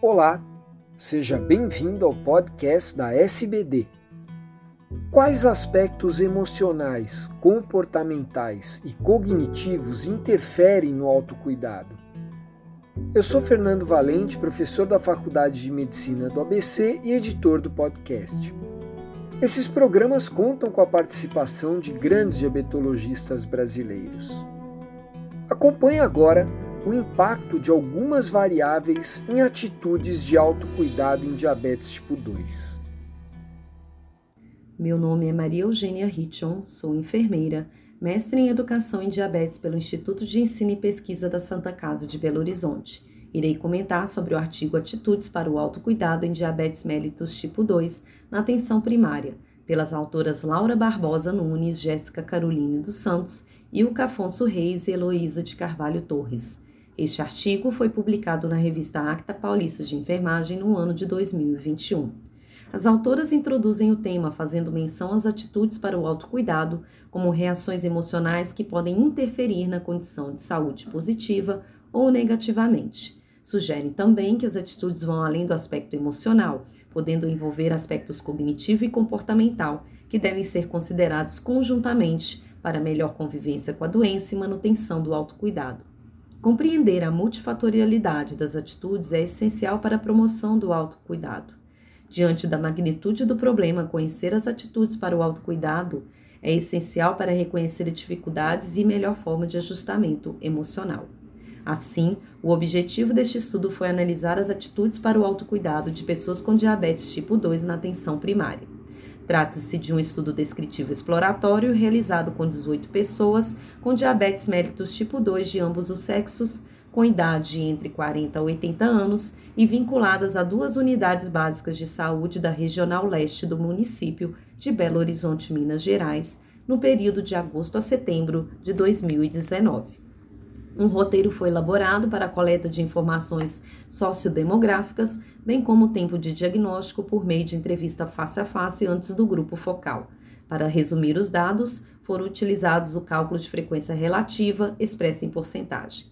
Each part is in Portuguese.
Olá, seja bem-vindo ao podcast da SBD. Quais aspectos emocionais, comportamentais e cognitivos interferem no autocuidado? Eu sou Fernando Valente, professor da Faculdade de Medicina do ABC e editor do podcast. Esses programas contam com a participação de grandes diabetologistas brasileiros. Acompanhe agora o impacto de algumas variáveis em atitudes de autocuidado em diabetes tipo 2. Meu nome é Maria Eugênia Richon, sou enfermeira, mestre em Educação em Diabetes pelo Instituto de Ensino e Pesquisa da Santa Casa de Belo Horizonte. Irei comentar sobre o artigo Atitudes para o Autocuidado em Diabetes mellitus tipo 2 na atenção primária, pelas autoras Laura Barbosa Nunes, Jéssica Caroline dos Santos, Ilka Afonso Reis e Heloísa de Carvalho Torres. Este artigo foi publicado na revista Acta Paulista de Enfermagem no ano de 2021. As autoras introduzem o tema fazendo menção às atitudes para o autocuidado, como reações emocionais que podem interferir na condição de saúde positiva ou negativamente. Sugerem também que as atitudes vão além do aspecto emocional, podendo envolver aspectos cognitivo e comportamental, que devem ser considerados conjuntamente para melhor convivência com a doença e manutenção do autocuidado. Compreender a multifatorialidade das atitudes é essencial para a promoção do autocuidado. Diante da magnitude do problema, conhecer as atitudes para o autocuidado é essencial para reconhecer dificuldades e melhor forma de ajustamento emocional. Assim, o objetivo deste estudo foi analisar as atitudes para o autocuidado de pessoas com diabetes tipo 2 na atenção primária. Trata-se de um estudo descritivo exploratório realizado com 18 pessoas com diabetes mellitus tipo 2 de ambos os sexos, com idade entre 40 a 80 anos e vinculadas a duas unidades básicas de saúde da Regional Leste do município de Belo Horizonte, Minas Gerais, no período de agosto a setembro de 2019. Um roteiro foi elaborado para a coleta de informações sociodemográficas, bem como o tempo de diagnóstico por meio de entrevista face a face antes do grupo focal. Para resumir os dados, foram utilizados o cálculo de frequência relativa expressa em porcentagem.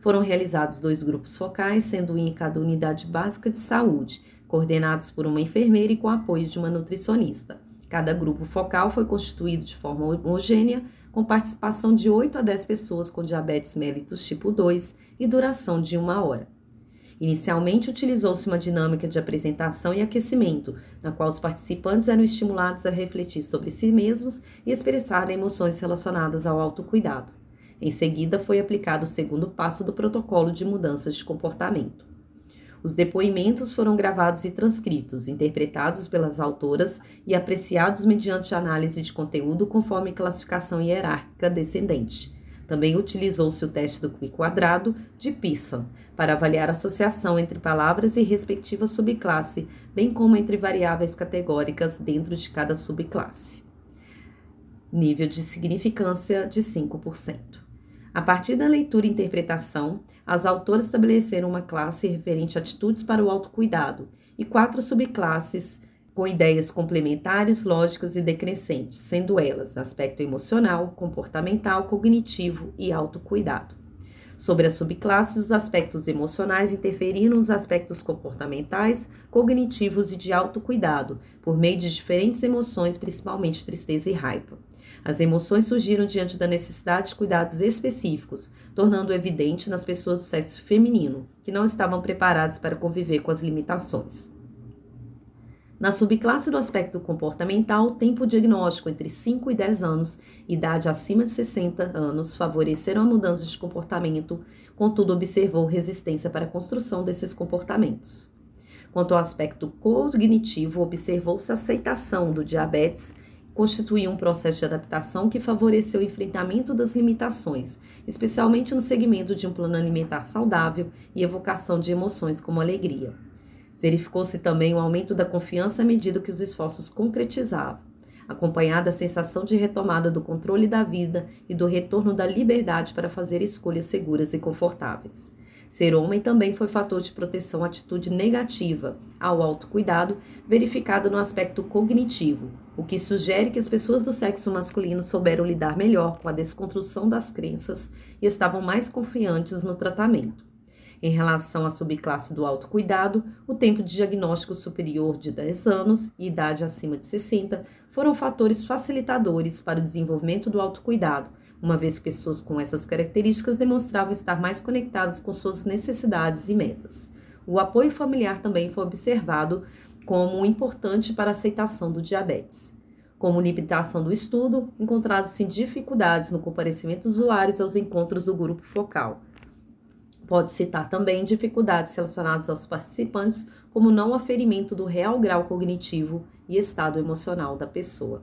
Foram realizados dois grupos focais, sendo um em cada unidade básica de saúde, coordenados por uma enfermeira e com apoio de uma nutricionista. Cada grupo focal foi constituído de forma homogênea com participação de 8 a 10 pessoas com diabetes mellitus tipo 2 e duração de uma hora. Inicialmente, utilizou-se uma dinâmica de apresentação e aquecimento, na qual os participantes eram estimulados a refletir sobre si mesmos e expressar emoções relacionadas ao autocuidado. Em seguida, foi aplicado o segundo passo do protocolo de mudanças de comportamento. Os depoimentos foram gravados e transcritos, interpretados pelas autoras e apreciados mediante análise de conteúdo conforme classificação hierárquica descendente. Também utilizou-se o teste do Q quadrado de Pearson para avaliar a associação entre palavras e respectiva subclasse, bem como entre variáveis categóricas dentro de cada subclasse. Nível de significância de 5%. A partir da leitura e interpretação, as autoras estabeleceram uma classe referente a atitudes para o autocuidado e quatro subclasses com ideias complementares, lógicas e decrescentes, sendo elas aspecto emocional, comportamental, cognitivo e autocuidado. Sobre as subclasses, os aspectos emocionais interferiram nos aspectos comportamentais, cognitivos e de autocuidado, por meio de diferentes emoções, principalmente tristeza e raiva. As emoções surgiram diante da necessidade de cuidados específicos, tornando evidente nas pessoas do sexo feminino, que não estavam preparadas para conviver com as limitações. Na subclasse do aspecto comportamental, tempo diagnóstico entre 5 e 10 anos, idade acima de 60 anos, favoreceram a mudança de comportamento, contudo, observou resistência para a construção desses comportamentos. Quanto ao aspecto cognitivo, observou-se aceitação do diabetes constituía um processo de adaptação que favoreceu o enfrentamento das limitações, especialmente no segmento de um plano alimentar saudável e evocação de emoções como alegria. Verificou-se também o aumento da confiança à medida que os esforços concretizavam, acompanhada da sensação de retomada do controle da vida e do retorno da liberdade para fazer escolhas seguras e confortáveis. Ser homem também foi fator de proteção atitude negativa ao autocuidado, verificado no aspecto cognitivo, o que sugere que as pessoas do sexo masculino souberam lidar melhor com a desconstrução das crenças e estavam mais confiantes no tratamento. Em relação à subclasse do autocuidado, o tempo de diagnóstico superior de 10 anos e idade acima de 60 foram fatores facilitadores para o desenvolvimento do autocuidado, uma vez que pessoas com essas características demonstravam estar mais conectadas com suas necessidades e metas. O apoio familiar também foi observado como importante para a aceitação do diabetes. Como limitação do estudo, encontraram-se dificuldades no comparecimento dos usuários aos encontros do grupo focal. Pode citar também dificuldades relacionadas aos participantes, como não aferimento do real grau cognitivo e estado emocional da pessoa.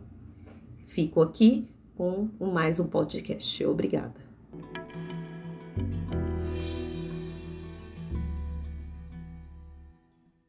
Fico aqui com mais um podcast. Obrigada.